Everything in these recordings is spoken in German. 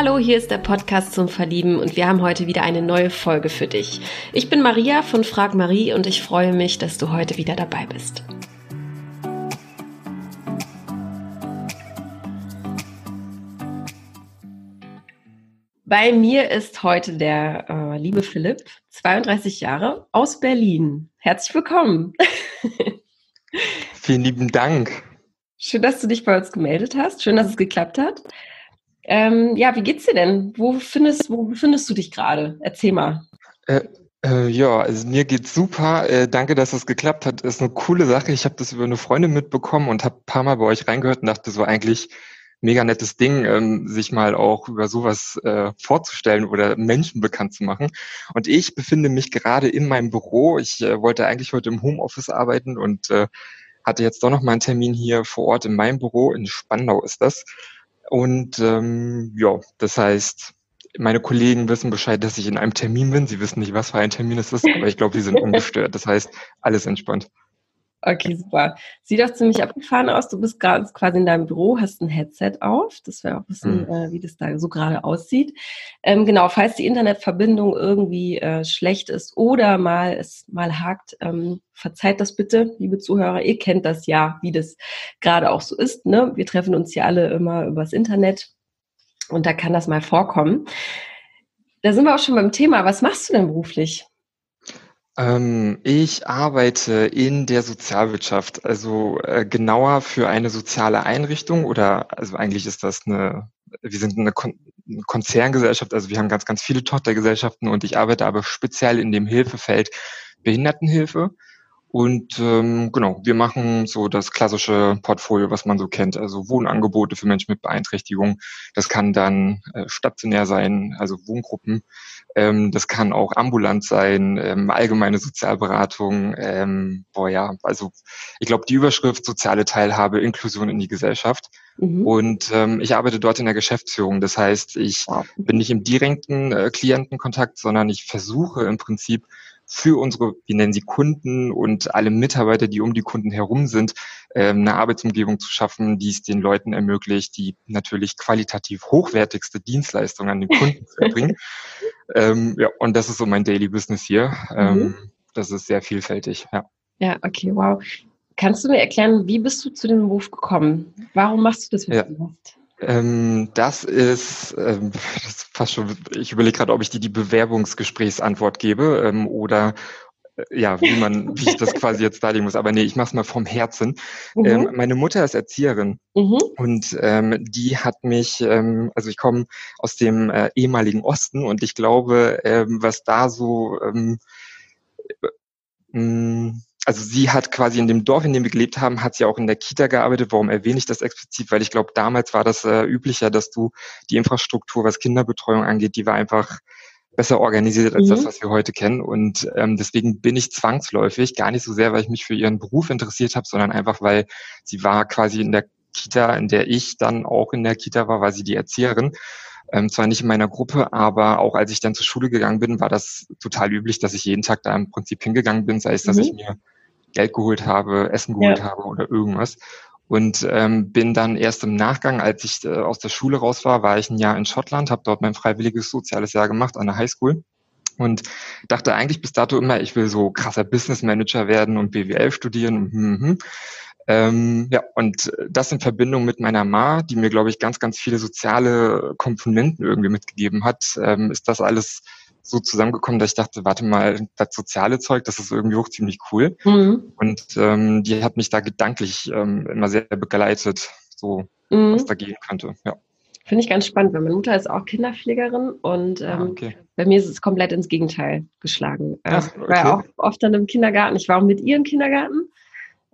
Hallo, hier ist der Podcast zum Verlieben und wir haben heute wieder eine neue Folge für dich. Ich bin Maria von Frag Marie und ich freue mich, dass du heute wieder dabei bist. Bei mir ist heute der äh, liebe Philipp, 32 Jahre, aus Berlin. Herzlich willkommen. Vielen lieben Dank. Schön, dass du dich bei uns gemeldet hast. Schön, dass es geklappt hat. Ähm, ja, wie geht's dir denn? Wo findest, wo befindest du dich gerade? Erzähl mal. Äh, äh, ja, also mir geht's super. Äh, danke, dass es geklappt hat. Das ist eine coole Sache. Ich habe das über eine Freundin mitbekommen und habe ein paar Mal bei euch reingehört und dachte so eigentlich mega nettes Ding, ähm, sich mal auch über sowas äh, vorzustellen oder Menschen bekannt zu machen. Und ich befinde mich gerade in meinem Büro. Ich äh, wollte eigentlich heute im Homeoffice arbeiten und äh, hatte jetzt doch noch mal einen Termin hier vor Ort in meinem Büro. In Spandau ist das. Und ähm, ja, das heißt, meine Kollegen wissen Bescheid, dass ich in einem Termin bin. Sie wissen nicht, was für ein Termin es ist, aber ich glaube, die sind ungestört. Das heißt, alles entspannt. Okay, super. Sieht doch ziemlich abgefahren aus. Du bist gerade quasi in deinem Büro, hast ein Headset auf. Das wäre auch wissen, mhm. äh, wie das da so gerade aussieht. Ähm, genau, falls die Internetverbindung irgendwie äh, schlecht ist oder mal es mal hakt, ähm, verzeiht das bitte, liebe Zuhörer. Ihr kennt das ja, wie das gerade auch so ist. Ne? Wir treffen uns hier alle immer übers Internet und da kann das mal vorkommen. Da sind wir auch schon beim Thema. Was machst du denn beruflich? Ähm, ich arbeite in der Sozialwirtschaft, also äh, genauer für eine soziale Einrichtung oder also eigentlich ist das eine, wir sind eine, Kon Konzerngesellschaft, also wir haben ganz, ganz viele Tochtergesellschaften und ich arbeite aber speziell in dem Hilfefeld Behindertenhilfe. Und ähm, genau, wir machen so das klassische Portfolio, was man so kennt, also Wohnangebote für Menschen mit Beeinträchtigung. Das kann dann äh, stationär sein, also Wohngruppen. Ähm, das kann auch ambulant sein, ähm, allgemeine Sozialberatung. Ähm, boah ja, also ich glaube die Überschrift soziale Teilhabe, Inklusion in die Gesellschaft. Mhm. Und ähm, ich arbeite dort in der Geschäftsführung. Das heißt, ich bin nicht im direkten äh, Klientenkontakt, sondern ich versuche im Prinzip für unsere, wie nennen sie Kunden und alle Mitarbeiter, die um die Kunden herum sind, eine Arbeitsumgebung zu schaffen, die es den Leuten ermöglicht, die natürlich qualitativ hochwertigste Dienstleistungen an den Kunden zu erbringen. Ähm, ja, und das ist so mein Daily Business hier. Ähm, mhm. Das ist sehr vielfältig, ja. Ja, okay, wow. Kannst du mir erklären, wie bist du zu dem Beruf gekommen? Warum machst du das, was ja. du machst? Ähm, das ist, ähm, das ist fast schon, ich überlege gerade, ob ich dir die Bewerbungsgesprächsantwort gebe ähm, oder ja, wie man, wie ich das quasi jetzt darlegen muss. Aber nee, ich mache es mal vom Herzen. Mhm. Ähm, meine Mutter ist Erzieherin mhm. und ähm, die hat mich, ähm, also ich komme aus dem äh, ehemaligen Osten und ich glaube, ähm, was da so ähm, äh, also sie hat quasi in dem Dorf, in dem wir gelebt haben, hat sie auch in der Kita gearbeitet. Warum erwähne ich das explizit? Weil ich glaube, damals war das äh, üblicher, dass du die Infrastruktur, was Kinderbetreuung angeht, die war einfach besser organisiert als mhm. das, was wir heute kennen. Und ähm, deswegen bin ich zwangsläufig, gar nicht so sehr, weil ich mich für ihren Beruf interessiert habe, sondern einfach, weil sie war quasi in der Kita, in der ich dann auch in der Kita war, war sie die Erzieherin. Ähm, zwar nicht in meiner Gruppe, aber auch als ich dann zur Schule gegangen bin, war das total üblich, dass ich jeden Tag da im Prinzip hingegangen bin, sei es, dass mhm. ich mir Geld geholt habe, Essen geholt ja. habe oder irgendwas. Und ähm, bin dann erst im Nachgang, als ich äh, aus der Schule raus war, war ich ein Jahr in Schottland, habe dort mein freiwilliges soziales Jahr gemacht an der Highschool und dachte eigentlich bis dato immer, ich will so krasser Business Manager werden und BWL studieren. Und, hm, hm. Ähm, ja, und das in Verbindung mit meiner Ma, die mir, glaube ich, ganz, ganz viele soziale Komponenten irgendwie mitgegeben hat, ähm, ist das alles so zusammengekommen, dass ich dachte, warte mal, das soziale Zeug, das ist irgendwie auch ziemlich cool. Mhm. Und ähm, die hat mich da gedanklich ähm, immer sehr begleitet, so mhm. was da gehen könnte. Ja. Finde ich ganz spannend, weil meine Mutter ist auch Kinderpflegerin und ah, ähm, ah, okay. bei mir ist es komplett ins Gegenteil geschlagen. Ach, okay. Ich war ja auch oft dann im Kindergarten. Ich war auch mit ihr im Kindergarten.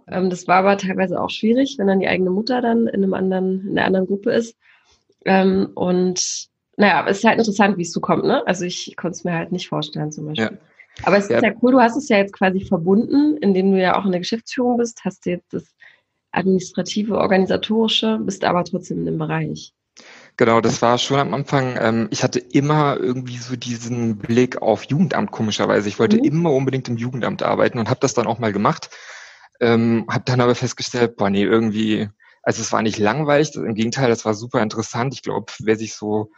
Ähm, das war aber teilweise auch schwierig, wenn dann die eigene Mutter dann in einem anderen, in einer anderen Gruppe ist. Ähm, und naja, es ist halt interessant, wie es so kommt, ne? Also ich konnte es mir halt nicht vorstellen zum Beispiel. Ja. Aber es ja. ist ja cool, du hast es ja jetzt quasi verbunden, indem du ja auch in der Geschäftsführung bist, hast du jetzt das administrative, organisatorische, bist aber trotzdem in dem Bereich. Genau, das war schon am Anfang. Ähm, ich hatte immer irgendwie so diesen Blick auf Jugendamt, komischerweise. Ich wollte mhm. immer unbedingt im Jugendamt arbeiten und habe das dann auch mal gemacht. Ähm, habe dann aber festgestellt, boah, nee, irgendwie Also es war nicht langweilig, im Gegenteil, das war super interessant. Ich glaube, wer sich so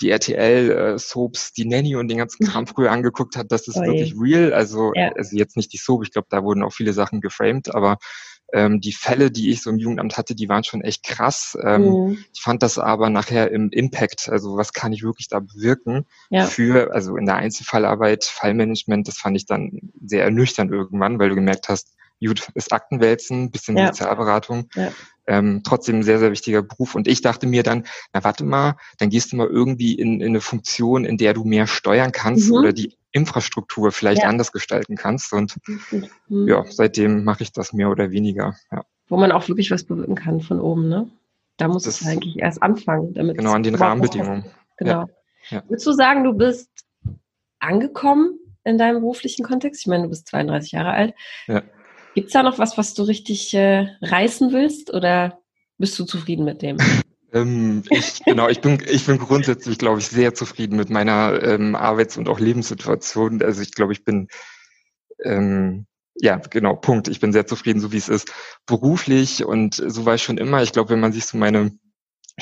die RTL-Soaps, äh, die Nanny und den ganzen Kram früher angeguckt hat, das ist oh wirklich real. Also, ja. also jetzt nicht die Soap, ich glaube, da wurden auch viele Sachen geframed, aber ähm, die Fälle, die ich so im Jugendamt hatte, die waren schon echt krass. Ähm, mhm. Ich fand das aber nachher im Impact, also was kann ich wirklich da bewirken ja. für, also in der Einzelfallarbeit, Fallmanagement, das fand ich dann sehr ernüchternd irgendwann, weil du gemerkt hast, gut, ist Aktenwälzen, bisschen ja. Sozialberatung. Ja. Ähm, trotzdem ein sehr, sehr wichtiger Beruf. Und ich dachte mir dann, na warte mal, dann gehst du mal irgendwie in, in eine Funktion, in der du mehr steuern kannst mhm. oder die Infrastruktur vielleicht ja. anders gestalten kannst. Und mhm. ja, seitdem mache ich das mehr oder weniger. Ja. Wo man auch wirklich was bewirken kann von oben, ne? Da muss es eigentlich erst anfangen. Damit genau, an den Rahmenbedingungen. Genau. Ja. Würdest du sagen, du bist angekommen in deinem beruflichen Kontext? Ich meine, du bist 32 Jahre alt. Ja. Gibt es da noch was, was du richtig äh, reißen willst oder bist du zufrieden mit dem? Ähm, ich, genau, ich bin, ich bin grundsätzlich, glaube ich, sehr zufrieden mit meiner ähm, Arbeits- und auch Lebenssituation. Also ich glaube, ich bin, ähm, ja, genau, Punkt. Ich bin sehr zufrieden, so wie es ist. Beruflich und so war ich schon immer. Ich glaube, wenn man sich so meine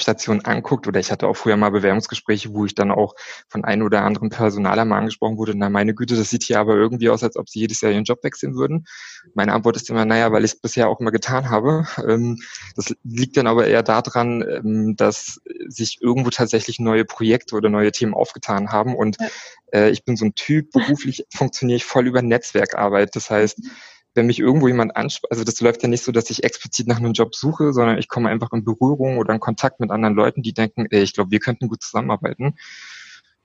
Station anguckt, oder ich hatte auch früher mal Bewerbungsgespräche, wo ich dann auch von einem oder anderen Personaler mal angesprochen wurde, na meine Güte, das sieht hier aber irgendwie aus, als ob sie jedes Jahr ihren Job wechseln würden. Meine Antwort ist immer, naja, weil ich es bisher auch immer getan habe. Ähm, das liegt dann aber eher daran, ähm, dass sich irgendwo tatsächlich neue Projekte oder neue Themen aufgetan haben und äh, ich bin so ein Typ, beruflich funktioniere ich voll über Netzwerkarbeit. Das heißt, mhm wenn mich irgendwo jemand anspricht, also das läuft ja nicht so, dass ich explizit nach einem Job suche, sondern ich komme einfach in Berührung oder in Kontakt mit anderen Leuten, die denken, ey, ich glaube, wir könnten gut zusammenarbeiten.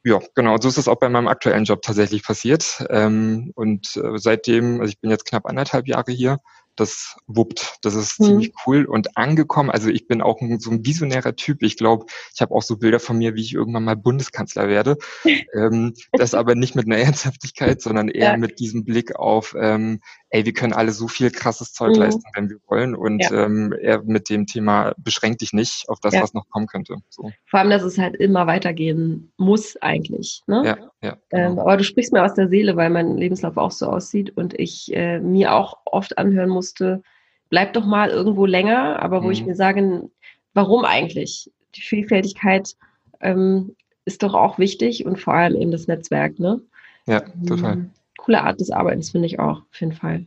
Ja, genau, so ist es auch bei meinem aktuellen Job tatsächlich passiert. Ähm, und äh, seitdem, also ich bin jetzt knapp anderthalb Jahre hier, das wuppt. Das ist mhm. ziemlich cool und angekommen. Also ich bin auch ein, so ein visionärer Typ. Ich glaube, ich habe auch so Bilder von mir, wie ich irgendwann mal Bundeskanzler werde. ähm, das aber nicht mit einer Ernsthaftigkeit, sondern eher ja. mit diesem Blick auf, ähm, ey, wir können alle so viel krasses Zeug mhm. leisten, wenn wir wollen. Und ja. ähm, eher mit dem Thema beschränk dich nicht auf das, ja. was noch kommen könnte. So. Vor allem, dass es halt immer weitergehen muss eigentlich. Ne? Ja, ja. Ähm, genau. aber du sprichst mir aus der Seele, weil mein Lebenslauf auch so aussieht und ich äh, mir auch oft anhören musste, bleib doch mal irgendwo länger, aber wo mhm. ich mir sage, warum eigentlich? Die Vielfältigkeit ähm, ist doch auch wichtig und vor allem eben das Netzwerk, ne? Ja, total. Ähm, coole Art des Arbeitens, finde ich auch, auf jeden Fall.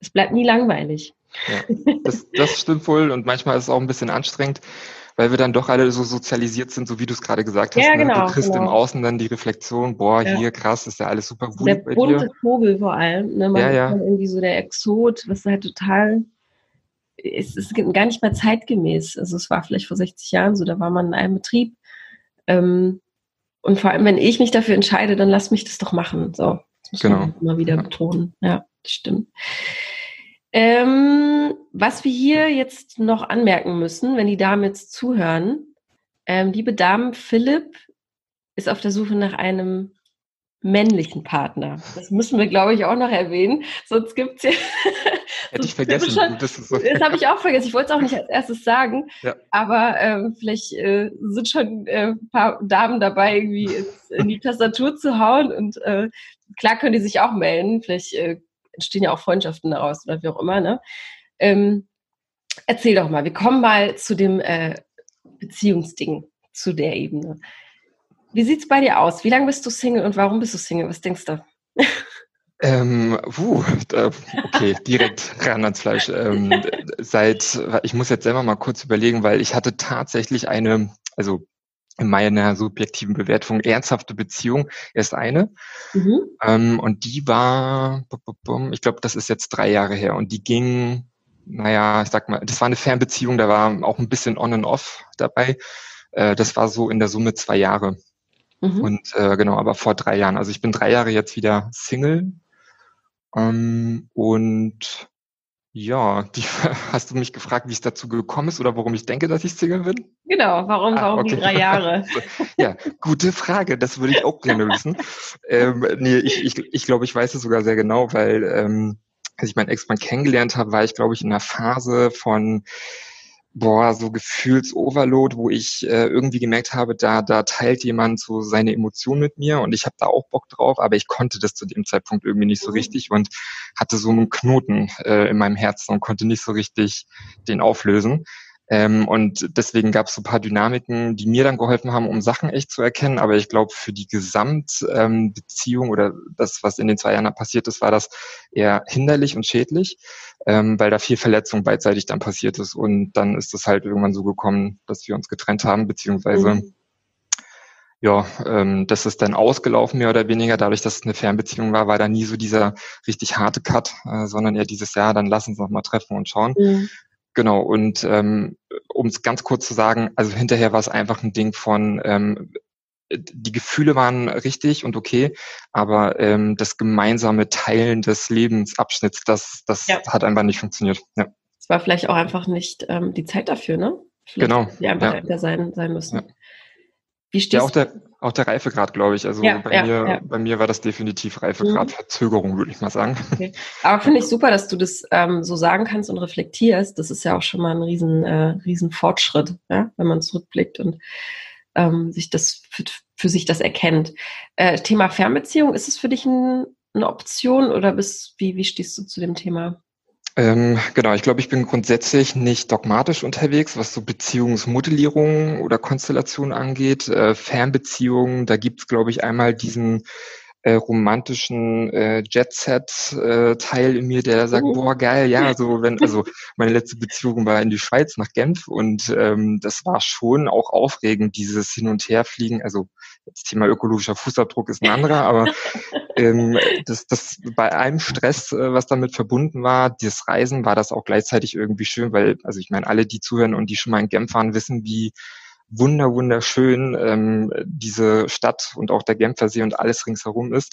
Es bleibt nie langweilig. Ja, das, das stimmt wohl und manchmal ist es auch ein bisschen anstrengend, weil wir dann doch alle so sozialisiert sind, so wie du es gerade gesagt hast. Ja, ne? genau, Du kriegst genau. im Außen dann die Reflexion, boah, ja. hier krass, ist ja alles super gut der bunte. Vogel vor allem. Ne? Man ja, ja. irgendwie so der Exot, was halt total es ist gar nicht mehr zeitgemäß. Also es war vielleicht vor 60 Jahren so, da war man in einem Betrieb. Ähm, und vor allem, wenn ich mich dafür entscheide, dann lass mich das doch machen. So, das muss genau. man immer wieder betonen. Ja, das stimmt. Ähm, was wir hier jetzt noch anmerken müssen, wenn die Damen jetzt zuhören, ähm, liebe Damen, Philipp ist auf der Suche nach einem männlichen Partner. Das müssen wir, glaube ich, auch noch erwähnen. Sonst gibt es ja. Hätte ich vergessen. Schon, das so das habe ich auch vergessen. Ich wollte es auch nicht als erstes sagen. Ja. Aber ähm, vielleicht äh, sind schon äh, ein paar Damen dabei, irgendwie in die Tastatur zu hauen. Und äh, klar können die sich auch melden. Vielleicht äh, entstehen ja auch Freundschaften daraus oder wie auch immer. Ne? Ähm, erzähl doch mal. Wir kommen mal zu dem äh, Beziehungsding, zu der Ebene. Wie sieht es bei dir aus? Wie lange bist du Single und warum bist du Single? Was denkst du? Ähm, puh, okay, direkt ran ans Fleisch. Ähm, seit, ich muss jetzt selber mal kurz überlegen, weil ich hatte tatsächlich eine, also in meiner subjektiven Bewertung ernsthafte Beziehung erst eine. Mhm. Ähm, und die war, ich glaube, das ist jetzt drei Jahre her und die ging, naja, ich sag mal, das war eine Fernbeziehung, da war auch ein bisschen on and off dabei. Äh, das war so in der Summe zwei Jahre. Mhm. Und äh, genau, aber vor drei Jahren. Also ich bin drei Jahre jetzt wieder Single. Ähm, und ja, die, hast du mich gefragt, wie es dazu gekommen ist oder warum ich denke, dass ich Single bin? Genau, warum, ah, warum okay. die drei Jahre? ja, gute Frage, das würde ich auch gerne wissen. ähm, nee, ich, ich, ich glaube, ich weiß es sogar sehr genau, weil ähm, als ich meinen Ex-Mann kennengelernt habe, war ich, glaube ich, in einer Phase von boah, so Gefühlsoverload, wo ich äh, irgendwie gemerkt habe, da, da teilt jemand so seine Emotionen mit mir und ich habe da auch Bock drauf, aber ich konnte das zu dem Zeitpunkt irgendwie nicht so mhm. richtig und hatte so einen Knoten äh, in meinem Herzen und konnte nicht so richtig den auflösen. Ähm, und deswegen gab es so ein paar Dynamiken, die mir dann geholfen haben, um Sachen echt zu erkennen. Aber ich glaube, für die Gesamtbeziehung ähm, oder das, was in den zwei Jahren passiert ist, war das eher hinderlich und schädlich, ähm, weil da viel Verletzung beidseitig dann passiert ist. Und dann ist es halt irgendwann so gekommen, dass wir uns getrennt haben, beziehungsweise mhm. ja, ähm, das ist dann ausgelaufen, mehr oder weniger. Dadurch, dass es eine Fernbeziehung war, war da nie so dieser richtig harte Cut, äh, sondern eher dieses Jahr, dann lass uns noch mal treffen und schauen. Mhm. Genau, und ähm, um es ganz kurz zu sagen, also hinterher war es einfach ein Ding von, ähm, die Gefühle waren richtig und okay, aber ähm, das gemeinsame Teilen des Lebensabschnitts, das, das ja. hat einfach nicht funktioniert. Ja. Es war vielleicht auch einfach nicht ähm, die Zeit dafür, ne? Vielleicht genau. Die einfach ja. sein, sein müssen. Ja. Wie stehst ja, auch der, auch der Reifegrad, glaube ich. Also ja, bei, ja, mir, ja. bei mir war das definitiv Reifegrad, mhm. Verzögerung, würde ich mal sagen. Okay. Aber finde ich super, dass du das ähm, so sagen kannst und reflektierst. Das ist ja auch schon mal ein riesen, äh, riesen Fortschritt, ja? wenn man zurückblickt und ähm, sich das für, für, sich das erkennt. Äh, Thema Fernbeziehung, ist es für dich ein, eine Option oder bist, wie, wie stehst du zu dem Thema? Ähm, genau, ich glaube, ich bin grundsätzlich nicht dogmatisch unterwegs, was so Beziehungsmodellierung oder Konstellation angeht. Äh, Fernbeziehungen, da gibt's, glaube ich, einmal diesen äh, romantischen äh, Jet-Set-Teil äh, in mir, der sagt, oh. boah, geil, ja, so wenn, also meine letzte Beziehung war in die Schweiz nach Genf und ähm, das war schon auch aufregend, dieses Hin- und Herfliegen. Also das Thema ökologischer Fußabdruck ist ein anderer, aber ähm, das, das bei allem Stress, äh, was damit verbunden war, dieses Reisen, war das auch gleichzeitig irgendwie schön, weil, also ich meine, alle, die zuhören und die schon mal in Genf waren, wissen, wie wunder wunderschön ähm, diese Stadt und auch der Genfersee und alles ringsherum ist.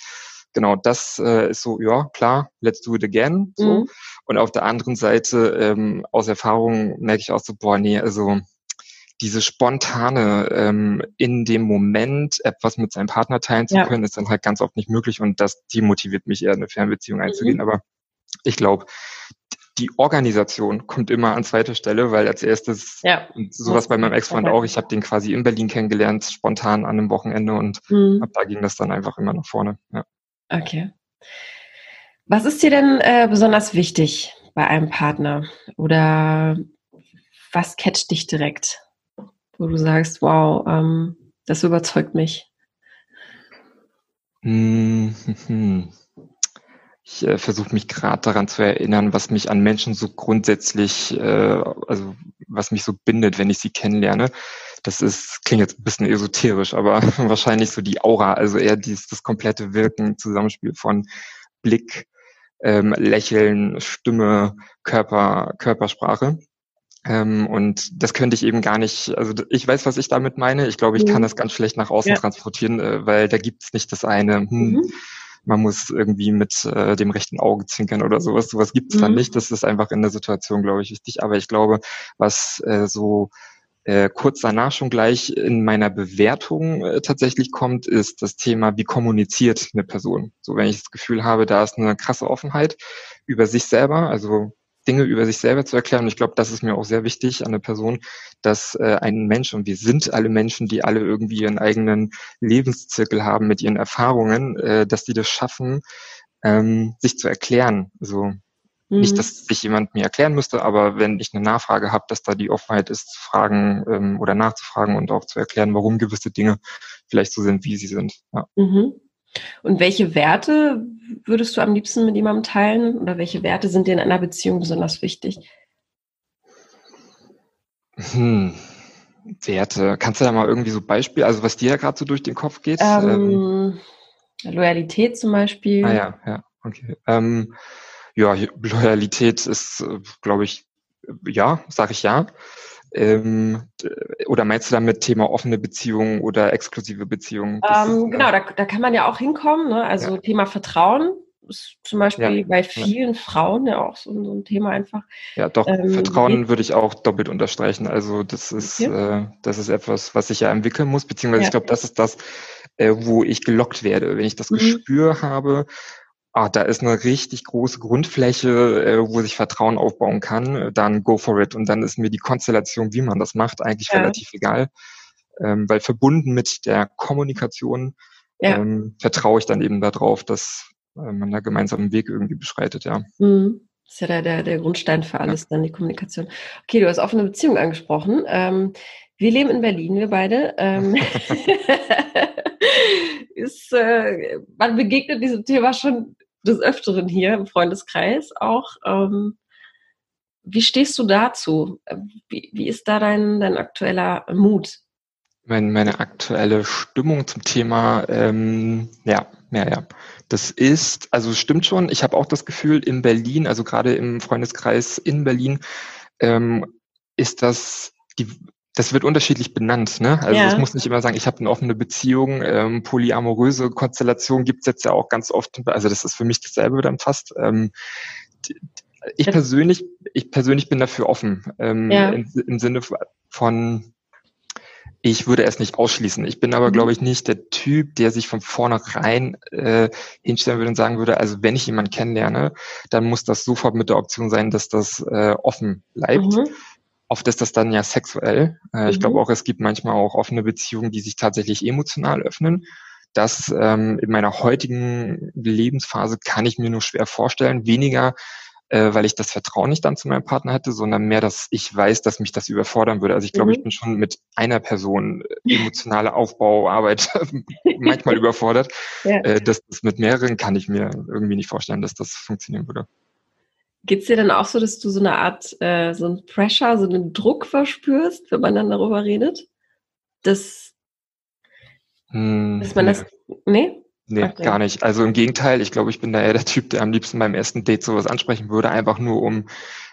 Genau, das äh, ist so, ja, klar, let's do it again. So. Mhm. Und auf der anderen Seite, ähm, aus Erfahrung merke ich auch so, boah, nee, also diese spontane ähm, in dem Moment etwas mit seinem Partner teilen zu ja. können, ist dann halt ganz oft nicht möglich und das demotiviert mich eher, eine Fernbeziehung einzugehen. Mhm. Aber ich glaube, die Organisation kommt immer an zweiter Stelle, weil als erstes, ja. sowas bei meinem Ex-Freund auch, ich habe den quasi in Berlin kennengelernt, spontan an einem Wochenende und mhm. ab da ging das dann einfach immer nach vorne. Ja. Okay. Was ist dir denn äh, besonders wichtig bei einem Partner? Oder was catcht dich direkt, wo du sagst, wow, ähm, das überzeugt mich? Hm, hm, hm. Ich äh, versuche mich gerade daran zu erinnern, was mich an Menschen so grundsätzlich, äh, also was mich so bindet, wenn ich sie kennenlerne. Das ist, klingt jetzt ein bisschen esoterisch, aber wahrscheinlich so die Aura, also eher dieses, das komplette Wirken, Zusammenspiel von Blick, ähm, Lächeln, Stimme, Körper, Körpersprache. Ähm, und das könnte ich eben gar nicht, also ich weiß, was ich damit meine. Ich glaube, ich mhm. kann das ganz schlecht nach außen ja. transportieren, äh, weil da gibt es nicht das eine, hm, mhm man muss irgendwie mit äh, dem rechten Auge zwinkern oder sowas. Sowas gibt es mhm. dann nicht. Das ist einfach in der Situation, glaube ich, wichtig. Aber ich glaube, was äh, so äh, kurz danach schon gleich in meiner Bewertung äh, tatsächlich kommt, ist das Thema, wie kommuniziert eine Person. So, wenn ich das Gefühl habe, da ist eine krasse Offenheit über sich selber, also Dinge über sich selber zu erklären. Und ich glaube, das ist mir auch sehr wichtig an der Person, dass äh, ein Mensch, und wir sind alle Menschen, die alle irgendwie ihren eigenen Lebenszirkel haben mit ihren Erfahrungen, äh, dass die das schaffen, ähm, sich zu erklären. Also mhm. nicht, dass sich jemand mir erklären müsste, aber wenn ich eine Nachfrage habe, dass da die Offenheit ist, zu fragen ähm, oder nachzufragen und auch zu erklären, warum gewisse Dinge vielleicht so sind, wie sie sind. Ja. Mhm. Und welche Werte würdest du am liebsten mit jemandem teilen oder welche Werte sind dir in einer Beziehung besonders wichtig? Hm. Werte. Kannst du da mal irgendwie so Beispiel, also was dir ja gerade so durch den Kopf geht? Ähm, ähm, Loyalität zum Beispiel. Ah ja, ja, okay. Ähm, ja, Loyalität ist, äh, glaube ich, ja, sage ich ja. Ähm, oder meinst du damit Thema offene Beziehungen oder exklusive Beziehungen? Ähm, genau, da, da kann man ja auch hinkommen. Ne? Also ja. Thema Vertrauen ist zum Beispiel ja. bei vielen ja. Frauen ja auch so, so, ein Thema einfach. Ja, doch, ähm, Vertrauen würde ich auch doppelt unterstreichen. Also das ist, okay. äh, das ist etwas, was ich ja entwickeln muss, beziehungsweise ich glaube, das ist das, äh, wo ich gelockt werde. Wenn ich das mhm. Gespür habe, ah, da ist eine richtig große Grundfläche, äh, wo sich Vertrauen aufbauen kann, dann go for it. Und dann ist mir die Konstellation, wie man das macht, eigentlich ja. relativ egal. Ähm, weil verbunden mit der Kommunikation ja. ähm, vertraue ich dann eben darauf, dass äh, man da gemeinsamen Weg irgendwie beschreitet, ja. Mhm. Das ist ja der, der, der Grundstein für alles, ja. dann die Kommunikation. Okay, du hast offene Beziehung angesprochen. Ähm, wir leben in Berlin, wir beide. Ähm, ist, äh, man begegnet diesem Thema schon des Öfteren hier im Freundeskreis auch. Ähm, wie stehst du dazu? Wie, wie ist da dein, dein aktueller Mut? Mein, meine aktuelle Stimmung zum Thema, ähm, ja, ja, ja. Das ist, also stimmt schon, ich habe auch das Gefühl, in Berlin, also gerade im Freundeskreis in Berlin, ähm, ist das die das wird unterschiedlich benannt, ne? Also ja. es muss nicht immer sagen, ich habe eine offene Beziehung, ähm, polyamoröse Konstellation gibt's jetzt ja auch ganz oft, also das ist für mich dasselbe dann fast. Ähm, ich persönlich, ich persönlich bin dafür offen. Ähm, ja. im, im, Sinne von, ich würde es nicht ausschließen. Ich bin aber, mhm. glaube ich, nicht der Typ, der sich von vornherein äh, hinstellen würde und sagen würde, also wenn ich jemanden kennenlerne, dann muss das sofort mit der Option sein, dass das äh, offen bleibt. Mhm. Oft ist das dann ja sexuell. Äh, mhm. Ich glaube auch, es gibt manchmal auch offene Beziehungen, die sich tatsächlich emotional öffnen. Das ähm, in meiner heutigen Lebensphase kann ich mir nur schwer vorstellen. Weniger, äh, weil ich das Vertrauen nicht dann zu meinem Partner hätte, sondern mehr, dass ich weiß, dass mich das überfordern würde. Also ich glaube, mhm. ich bin schon mit einer Person äh, emotionale Aufbauarbeit manchmal überfordert. Ja. Äh, das, das mit mehreren kann ich mir irgendwie nicht vorstellen, dass das funktionieren würde. Geht es dir dann auch so, dass du so eine Art, äh, so ein Pressure, so einen Druck verspürst, wenn man dann darüber redet? Dass, hm, dass man nee. das. Nee? Nee, okay. gar nicht. Also im Gegenteil, ich glaube, ich bin da eher der Typ, der am liebsten beim ersten Date sowas ansprechen würde, einfach nur um,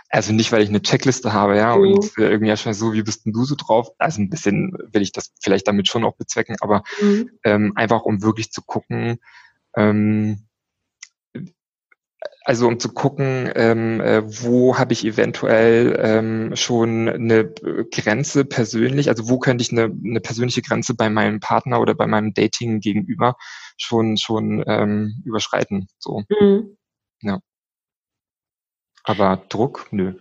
also nicht, weil ich eine Checkliste habe, ja, mhm. und irgendwie schon so, wie bist denn du so drauf? Also ein bisschen will ich das vielleicht damit schon auch bezwecken, aber mhm. ähm, einfach um wirklich zu gucken, ähm, also um zu gucken, ähm, äh, wo habe ich eventuell ähm, schon eine Grenze persönlich, also wo könnte ich eine, eine persönliche Grenze bei meinem Partner oder bei meinem Dating gegenüber schon schon ähm, überschreiten. So. Mhm. Ja. Aber Druck, nö.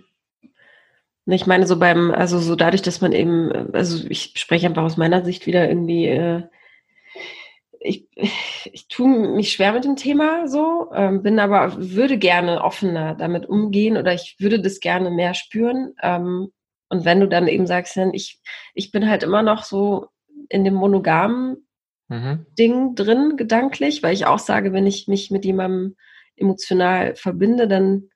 Ich meine, so beim, also so dadurch, dass man eben, also ich spreche einfach aus meiner Sicht wieder irgendwie äh, ich, ich tue mich schwer mit dem Thema so, ähm, bin aber, würde gerne offener damit umgehen oder ich würde das gerne mehr spüren. Ähm, und wenn du dann eben sagst, ich, ich bin halt immer noch so in dem monogamen mhm. Ding drin, gedanklich, weil ich auch sage, wenn ich mich mit jemandem emotional verbinde, dann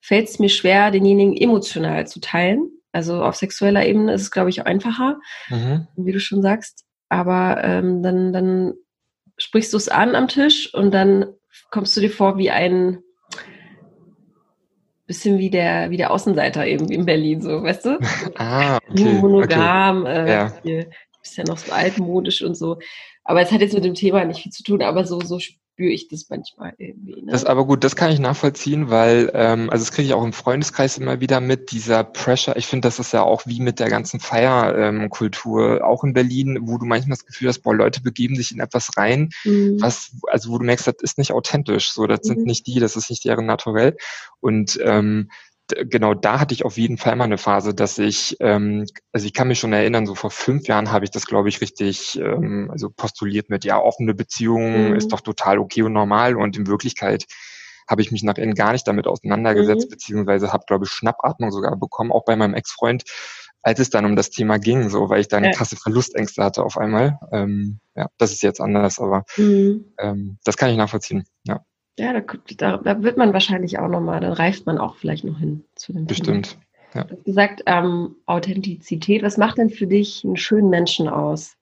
fällt es mir schwer, denjenigen emotional zu teilen. Also auf sexueller Ebene ist es, glaube ich, einfacher, mhm. wie du schon sagst. Aber ähm, dann, dann sprichst du es an am Tisch und dann kommst du dir vor wie ein bisschen wie der, wie der Außenseiter eben in Berlin, so, weißt du? ah, okay. Monogam, okay. Äh, ja. Hier, bist ja noch so altmodisch und so. Aber es hat jetzt mit dem Thema nicht viel zu tun, aber so, so spüre ich das manchmal irgendwie. Ne? Das aber gut, das kann ich nachvollziehen, weil, ähm, also das kriege ich auch im Freundeskreis immer wieder mit, dieser Pressure. Ich finde, das ist ja auch wie mit der ganzen Feierkultur, ähm, auch in Berlin, wo du manchmal das Gefühl hast, boah, Leute begeben sich in etwas rein, mhm. was, also wo du merkst, das ist nicht authentisch, so, das mhm. sind nicht die, das ist nicht deren Naturell. Und ähm, genau da hatte ich auf jeden Fall mal eine Phase, dass ich, ähm, also ich kann mich schon erinnern, so vor fünf Jahren habe ich das, glaube ich, richtig ähm, also postuliert mit, ja, offene Beziehungen mhm. ist doch total okay und normal und in Wirklichkeit habe ich mich nach innen gar nicht damit auseinandergesetzt, mhm. beziehungsweise habe, glaube ich, Schnappatmung sogar bekommen, auch bei meinem Ex-Freund, als es dann um das Thema ging, so, weil ich da eine ja. krasse Verlustängste hatte auf einmal. Ähm, ja, das ist jetzt anders, aber mhm. ähm, das kann ich nachvollziehen, ja. Ja, da, da, da wird man wahrscheinlich auch nochmal, dann reift man auch vielleicht noch hin zu dem Bestimmt. Thema. Ja. Du hast gesagt, ähm, Authentizität. Was macht denn für dich einen schönen Menschen aus?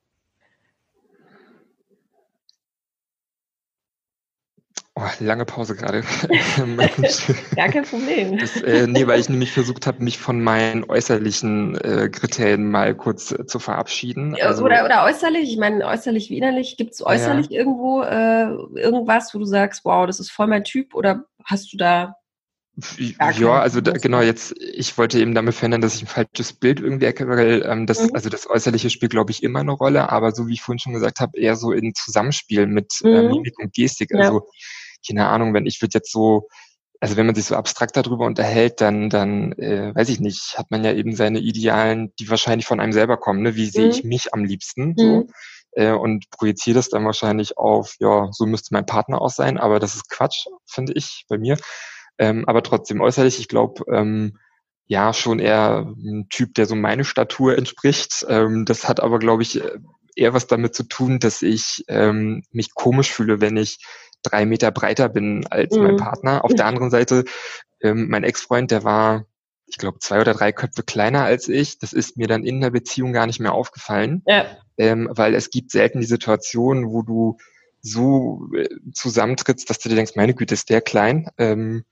Oh, lange Pause gerade. Gar kein Problem. Das, äh, nee, weil ich nämlich versucht habe, mich von meinen äußerlichen äh, Kriterien mal kurz äh, zu verabschieden. Also, oder, oder äußerlich, ich meine, äußerlich wie innerlich, gibt es äußerlich ja. irgendwo äh, irgendwas, wo du sagst, wow, das ist voll mein Typ oder hast du da ja, also da, genau, jetzt, ich wollte eben damit verhindern, dass ich ein falsches Bild irgendwie erkenne, weil ähm, das, mhm. also das Äußerliche spielt, glaube ich, immer eine Rolle, aber so wie ich vorhin schon gesagt habe, eher so in Zusammenspiel mit äh, mhm. äh, Mimik und Gestik. Ja. Also keine Ahnung, wenn ich würde jetzt so, also wenn man sich so abstrakt darüber unterhält, dann, dann äh, weiß ich nicht, hat man ja eben seine Idealen, die wahrscheinlich von einem selber kommen. Ne? Wie mhm. sehe ich mich am liebsten? So? Mhm. Äh, und projiziere das dann wahrscheinlich auf, ja, so müsste mein Partner auch sein, aber das ist Quatsch, finde ich, bei mir. Ähm, aber trotzdem äußerlich, ich glaube, ähm, ja, schon eher ein Typ, der so meine Statur entspricht. Ähm, das hat aber, glaube ich, eher was damit zu tun, dass ich ähm, mich komisch fühle, wenn ich drei Meter breiter bin als mhm. mein Partner. Auf der anderen Seite, ähm, mein Ex-Freund, der war, ich glaube, zwei oder drei Köpfe kleiner als ich. Das ist mir dann in der Beziehung gar nicht mehr aufgefallen, ja. ähm, weil es gibt selten die Situation, wo du so äh, zusammentrittst, dass du dir denkst, meine Güte, ist der klein. Ähm,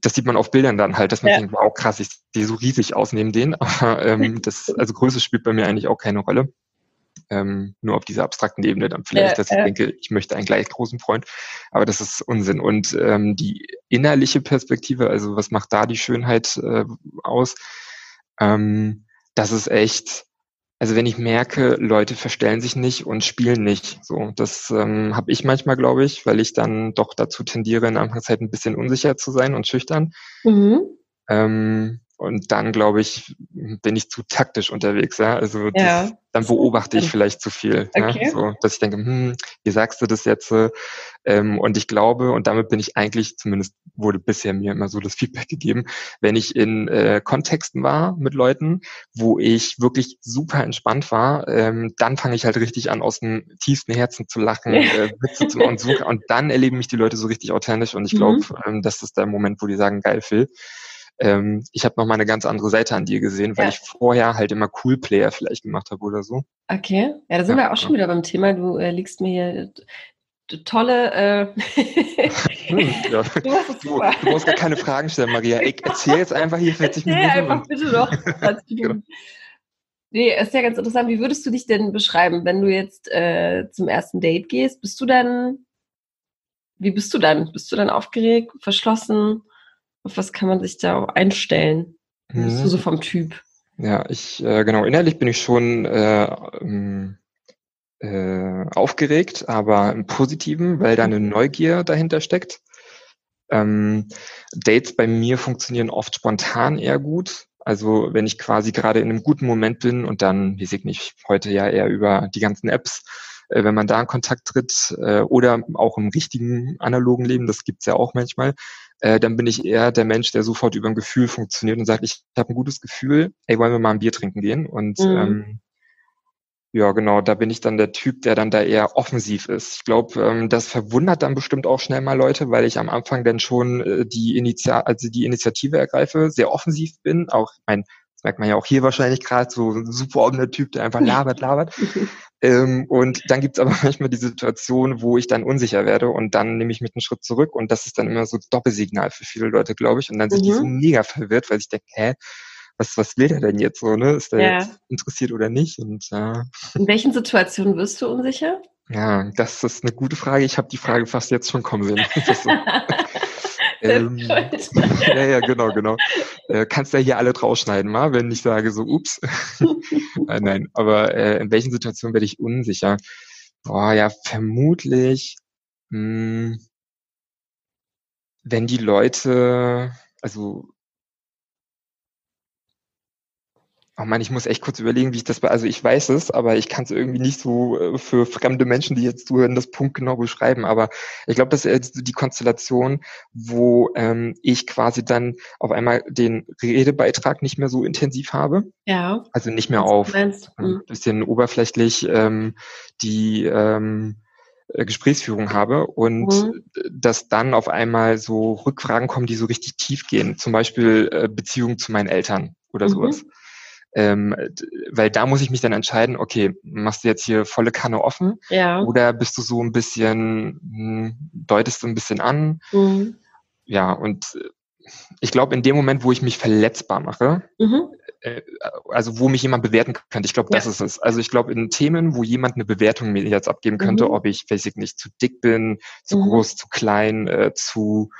das sieht man auf Bildern dann halt, dass man ja. denkt, wow, krass, ich sehe so riesig aus neben denen. Aber ähm, das, also Größe spielt bei mir eigentlich auch keine Rolle ähm, nur auf dieser abstrakten Ebene dann vielleicht, dass ich denke, ich möchte einen gleich großen Freund. Aber das ist Unsinn. Und ähm, die innerliche Perspektive, also was macht da die Schönheit äh, aus? Ähm, das ist echt, also wenn ich merke, Leute verstellen sich nicht und spielen nicht, so das ähm, habe ich manchmal, glaube ich, weil ich dann doch dazu tendiere, in Anfangszeit ein bisschen unsicher zu sein und schüchtern. Mhm. Ähm, und dann, glaube ich, bin ich zu taktisch unterwegs. Ja? Also ja. Das, dann beobachte ich vielleicht zu viel. Okay. Ja? So, dass ich denke, hm, wie sagst du das jetzt? Ähm, und ich glaube, und damit bin ich eigentlich, zumindest wurde bisher mir immer so das Feedback gegeben, wenn ich in äh, Kontexten war mit Leuten, wo ich wirklich super entspannt war, ähm, dann fange ich halt richtig an, aus dem tiefsten Herzen zu lachen, äh, Witze zu machen und. Und dann erleben mich die Leute so richtig authentisch. Und ich glaube, mhm. ähm, das ist der Moment, wo die sagen, geil, Phil ähm, ich habe noch mal eine ganz andere Seite an dir gesehen, weil ja. ich vorher halt immer Cool Player vielleicht gemacht habe oder so. Okay, ja, da sind ja, wir auch schon wieder beim Thema. Du äh, liegst mir hier tolle. Äh hm, ja. du, du, du, musst gar keine Fragen stellen, Maria. Ich erzähle jetzt einfach hier 40 Minuten. Nee, einfach bitte doch. genau. Nee, ist ja ganz interessant. Wie würdest du dich denn beschreiben, wenn du jetzt äh, zum ersten Date gehst? Bist du dann, wie bist du dann? Bist du dann aufgeregt, verschlossen? Auf was kann man sich da einstellen? Mhm. Bist du so mhm. vom Typ? Ja, ich, äh, genau, innerlich bin ich schon äh, ähm, äh, aufgeregt, aber im Positiven, weil da eine mhm. Neugier dahinter steckt. Ähm, Dates bei mir funktionieren oft spontan eher gut. Also wenn ich quasi gerade in einem guten Moment bin und dann, wie ich nicht, heute ja eher über die ganzen Apps, äh, wenn man da in Kontakt tritt äh, oder auch im richtigen analogen Leben, das gibt's ja auch manchmal, äh, dann bin ich eher der Mensch, der sofort über ein Gefühl funktioniert und sagt, ich habe ein gutes Gefühl, ey, wollen wir mal ein Bier trinken gehen? Und mhm. ähm, ja, genau, da bin ich dann der Typ, der dann da eher offensiv ist. Ich glaube, ähm, das verwundert dann bestimmt auch schnell mal Leute, weil ich am Anfang dann schon äh, die, Initial also die Initiative ergreife, sehr offensiv bin. Auch mein merkt man ja auch hier wahrscheinlich gerade, so ein super offener Typ, der einfach labert, labert. ähm, und dann gibt's aber manchmal die Situation, wo ich dann unsicher werde und dann nehme ich mit einen Schritt zurück und das ist dann immer so Doppelsignal für viele Leute, glaube ich. Und dann sind mhm. die so mega verwirrt, weil ich denke, hä, was, was will der denn jetzt so, ne? Ist der ja. jetzt interessiert oder nicht? Und, äh, In welchen Situationen wirst du unsicher? Ja, das ist eine gute Frage. Ich habe die Frage fast jetzt schon kommen sehen. Ähm, ja, ja, genau, genau. Äh, kannst ja hier alle drausschneiden, mal, wenn ich sage so, ups. äh, nein, aber äh, in welchen Situationen werde ich unsicher? Boah, ja, vermutlich, mh, hm, wenn die Leute, also Oh man, ich muss echt kurz überlegen, wie ich das, also ich weiß es, aber ich kann es irgendwie nicht so äh, für fremde Menschen, die jetzt zuhören, das Punkt genau beschreiben. Aber ich glaube, das ist die Konstellation, wo ähm, ich quasi dann auf einmal den Redebeitrag nicht mehr so intensiv habe. Ja. Also nicht mehr auf ein mhm. bisschen oberflächlich ähm, die ähm, äh, Gesprächsführung habe und mhm. dass dann auf einmal so Rückfragen kommen, die so richtig tief gehen. Zum Beispiel äh, Beziehung zu meinen Eltern oder mhm. sowas. Ähm, weil da muss ich mich dann entscheiden, okay, machst du jetzt hier volle Kanne offen ja. oder bist du so ein bisschen, hm, deutest du ein bisschen an? Mhm. Ja, und äh, ich glaube, in dem Moment, wo ich mich verletzbar mache, mhm. äh, also wo mich jemand bewerten könnte, ich glaube, das ja. ist es. Also ich glaube, in Themen, wo jemand eine Bewertung mir jetzt abgeben könnte, mhm. ob ich, weiß ich nicht, zu dick bin, zu mhm. groß, zu klein, äh, zu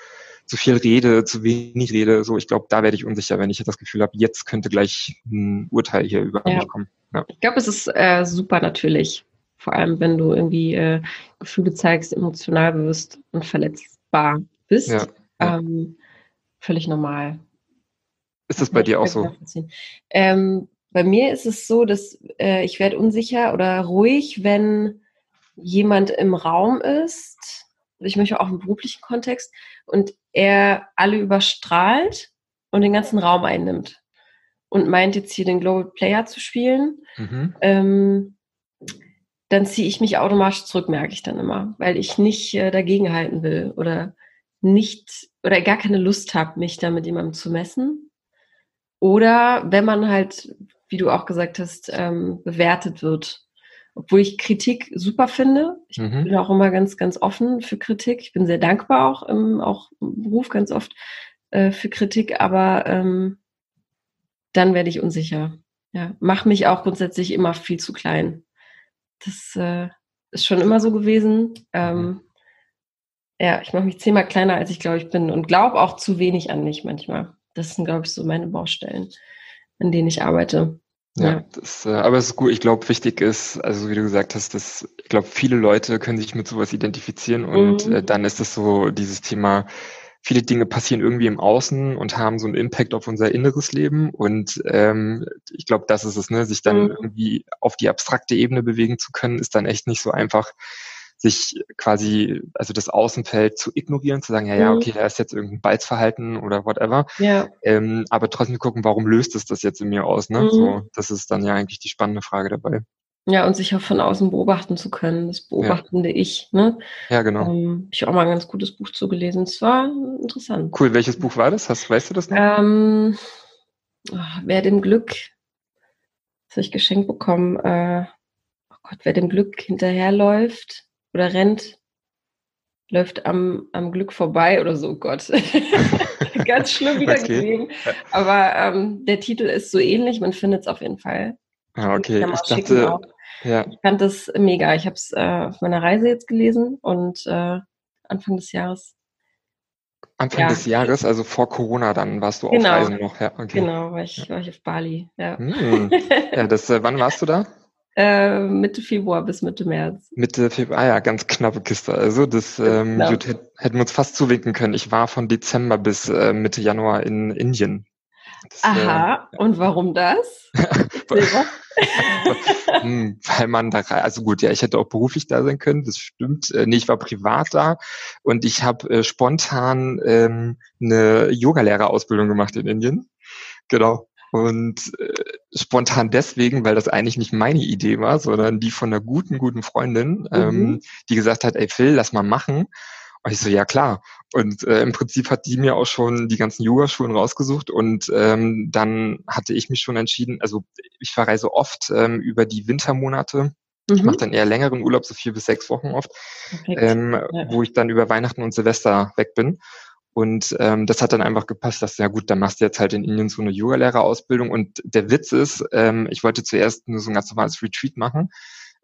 zu viel rede, zu wenig rede. So, ich glaube, da werde ich unsicher, wenn ich das Gefühl habe, jetzt könnte gleich ein Urteil hier über ja. mich kommen. Ja. Ich glaube, es ist äh, super natürlich. Vor allem, wenn du irgendwie äh, Gefühle zeigst, emotional wirst und verletzbar bist. Ja. Ähm, völlig normal. Ist das bei dir auch so? Ähm, bei mir ist es so, dass äh, ich werde unsicher oder ruhig, wenn jemand im Raum ist, ich möchte auch im beruflichen Kontext, und er alle überstrahlt und den ganzen Raum einnimmt und meint jetzt hier den Global Player zu spielen, mhm. ähm, dann ziehe ich mich automatisch zurück, merke ich dann immer, weil ich nicht äh, dagegenhalten will oder nicht oder gar keine Lust habe, mich da mit jemandem zu messen. Oder wenn man halt, wie du auch gesagt hast, ähm, bewertet wird. Obwohl ich Kritik super finde. Ich mhm. bin auch immer ganz, ganz offen für Kritik. Ich bin sehr dankbar auch im, auch im Beruf ganz oft äh, für Kritik, aber ähm, dann werde ich unsicher. Ja, mach mich auch grundsätzlich immer viel zu klein. Das äh, ist schon immer so gewesen. Ähm, mhm. ja, ich mache mich zehnmal kleiner, als ich glaube ich bin und glaube auch zu wenig an mich manchmal. Das sind, glaube ich, so meine Baustellen, an denen ich arbeite. Ja, ja. Das, äh, aber es ist gut. Ich glaube, wichtig ist, also wie du gesagt hast, dass ich glaube, viele Leute können sich mit sowas identifizieren und mhm. äh, dann ist es so dieses Thema, viele Dinge passieren irgendwie im Außen und haben so einen Impact auf unser inneres Leben. Und ähm, ich glaube, das ist es, ne? sich dann mhm. irgendwie auf die abstrakte Ebene bewegen zu können, ist dann echt nicht so einfach, sich quasi, also das Außenfeld zu ignorieren, zu sagen, ja, ja, mhm. okay, da ist jetzt irgendein Balzverhalten oder whatever. Ja. Ähm, aber trotzdem gucken, warum löst es das jetzt in mir aus? Ne? Mhm. So, das ist dann ja eigentlich die spannende Frage dabei. Ja, und sich auch von außen beobachten zu können, das beobachtende ja. Ich. Ne? Ja, genau. Ähm, ich auch mal ein ganz gutes Buch zugelesen. Es war interessant. Cool. Welches Buch war das? Hast, weißt du das noch? Ähm, oh, wer dem Glück, das habe ich geschenkt bekommen, äh, oh Gott, wer dem Glück hinterherläuft oder rennt, läuft am, am Glück vorbei oder so, oh Gott. ganz schlimm wiedergegeben. Okay. Aber ähm, der Titel ist so ähnlich, man findet es auf jeden Fall. Ah, okay. Ich dachte, ja. Ich fand das mega. Ich habe es äh, auf meiner Reise jetzt gelesen und äh, Anfang des Jahres. Anfang ja. des Jahres, also vor Corona, dann warst du genau. auf Reisen noch. Ja, okay. Genau, war ich, war ich auf Bali. Ja, hm. ja das, äh, wann warst du da? Äh, Mitte Februar bis Mitte März. Mitte Februar, ah ja, ganz knappe Kiste. Also das ähm, hätten wir uns fast zuwinken können. Ich war von Dezember bis äh, Mitte Januar in Indien. Das, Aha, äh, und warum das? hm, weil man da, also gut, ja, ich hätte auch beruflich da sein können, das stimmt. Äh, nee, ich war privat da und ich habe äh, spontan ähm, eine Yogalehrerausbildung gemacht in Indien. Genau. Und äh, spontan deswegen, weil das eigentlich nicht meine Idee war, sondern die von einer guten, guten Freundin, ähm, mhm. ähm, die gesagt hat, ey Phil, lass mal machen. Und ich so, ja klar. Und äh, im Prinzip hat die mir auch schon die ganzen Yogaschulen rausgesucht und ähm, dann hatte ich mich schon entschieden, also ich verreise oft ähm, über die Wintermonate. Mhm. Ich mache dann eher längeren Urlaub, so vier bis sechs Wochen oft, ähm, ja. wo ich dann über Weihnachten und Silvester weg bin. Und ähm, das hat dann einfach gepasst, dass, ja gut, dann machst du jetzt halt in Indien so eine Yoga-Lehrerausbildung. Und der Witz ist, ähm, ich wollte zuerst nur so ein ganz normales Retreat machen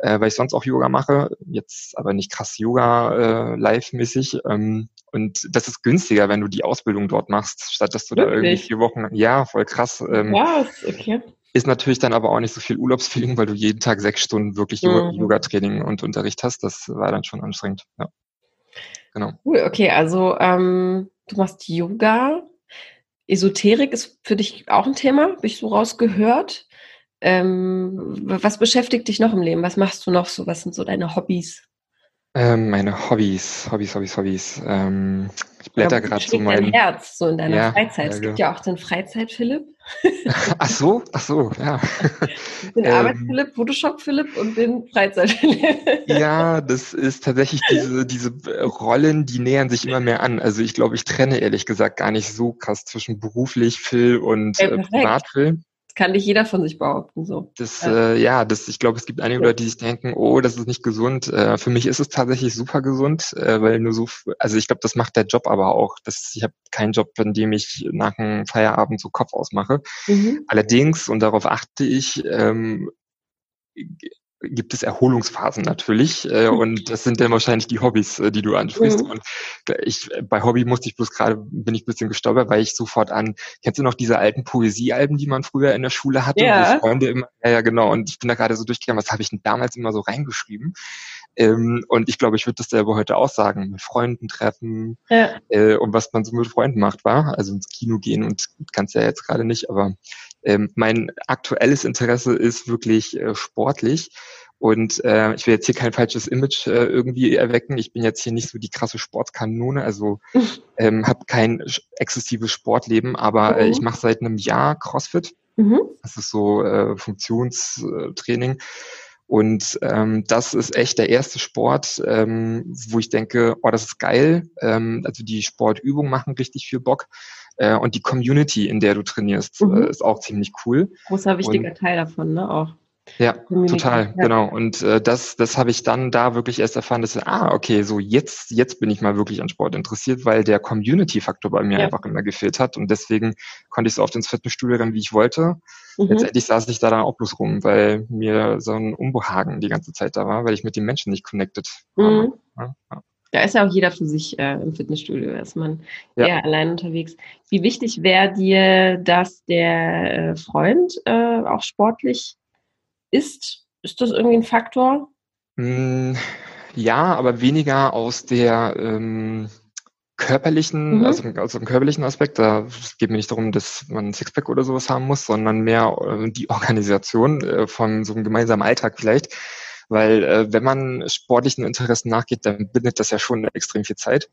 äh, weil ich sonst auch Yoga mache, jetzt aber nicht krass Yoga äh, live-mäßig. Ähm, und das ist günstiger, wenn du die Ausbildung dort machst, statt dass du Wirklich? da irgendwie vier Wochen, ja, voll krass. Ähm, ja, okay. Ist natürlich dann aber auch nicht so viel Urlaubsfeeling, weil du jeden Tag sechs Stunden wirklich mhm. Yoga-Training und Unterricht hast. Das war dann schon anstrengend. Ja. Genau. Cool, okay, also ähm, du machst Yoga. Esoterik ist für dich auch ein Thema, habe ich so rausgehört. Ähm, was beschäftigt dich noch im Leben? Was machst du noch so? Was sind so deine Hobbys? Ähm, meine Hobbys, Hobbys, Hobbys, Hobbys. Ähm, ich blätter gerade so mein dein Herz so in deiner ja, Freizeit. Ja, es gibt ja auch den Freizeit-Philipp. Ach so, ach so, ja. Den ähm, Arbeits-Philipp, Photoshop-Philipp und den Freizeit-Philipp. ja, das ist tatsächlich diese, diese Rollen, die nähern sich immer mehr an. Also ich glaube, ich trenne ehrlich gesagt gar nicht so krass zwischen beruflich Phil und äh, Privat-Phil kann nicht jeder von sich behaupten. So. Das, ja, äh, ja das, ich glaube, es gibt einige Leute, die sich denken, oh, das ist nicht gesund. Äh, für mich ist es tatsächlich super gesund, äh, weil nur so, also ich glaube, das macht der Job aber auch. Das, ich habe keinen Job, in dem ich nach einem Feierabend so Kopf ausmache. Mhm. Allerdings, und darauf achte ich, ähm, gibt es Erholungsphasen natürlich äh, mhm. und das sind dann wahrscheinlich die Hobbys, äh, die du ansprichst. Mhm. Und ich bei Hobby musste ich bloß gerade bin ich ein bisschen gestolpert, weil ich sofort an kennst du noch diese alten Poesiealben, die man früher in der Schule hatte, ja. wo Freunde immer ja, ja genau und ich bin da gerade so durchgegangen, was habe ich denn damals immer so reingeschrieben? Ähm, und ich glaube, ich würde das selber heute auch sagen, mit Freunden treffen ja. äh, und was man so mit Freunden macht, war also ins Kino gehen und kannst ja jetzt gerade nicht, aber ähm, mein aktuelles Interesse ist wirklich äh, sportlich Und äh, ich will jetzt hier kein falsches Image äh, irgendwie erwecken. Ich bin jetzt hier nicht so die krasse Sportkanone, also ähm, habe kein exzessives Sportleben, aber äh, ich mache seit einem Jahr CrossFit. Mhm. Das ist so äh, Funktionstraining. Und ähm, das ist echt der erste Sport, ähm, wo ich denke, oh, das ist geil. Ähm, also die Sportübungen machen richtig viel Bock. Äh, und die Community, in der du trainierst, mhm. äh, ist auch ziemlich cool. Großer wichtiger und, Teil davon, ne? Auch. Ja, total, ja. genau. Und äh, das, das habe ich dann da wirklich erst erfahren, dass ah, okay, so jetzt, jetzt bin ich mal wirklich an Sport interessiert, weil der Community-Faktor bei mir ja. einfach immer gefehlt hat. Und deswegen konnte ich so oft ins Fitnessstudio rennen, wie ich wollte. Mhm. Letztendlich saß ich da dann auch bloß rum, weil mir so ein Unbehagen die ganze Zeit da war, weil ich mit den Menschen nicht connected mhm. war. Ja, da ist ja auch jeder für sich äh, im Fitnessstudio, ist man ja. eher allein unterwegs. Wie wichtig wäre dir, dass der äh, Freund äh, auch sportlich ist? Ist das irgendwie ein Faktor? Mm, ja, aber weniger aus der ähm, körperlichen, mhm. also aus dem körperlichen Aspekt. Da es geht mir nicht darum, dass man ein Sixpack oder sowas haben muss, sondern mehr äh, die Organisation äh, von so einem gemeinsamen Alltag vielleicht. Weil äh, wenn man sportlichen Interessen nachgeht, dann bindet das ja schon extrem viel Zeit.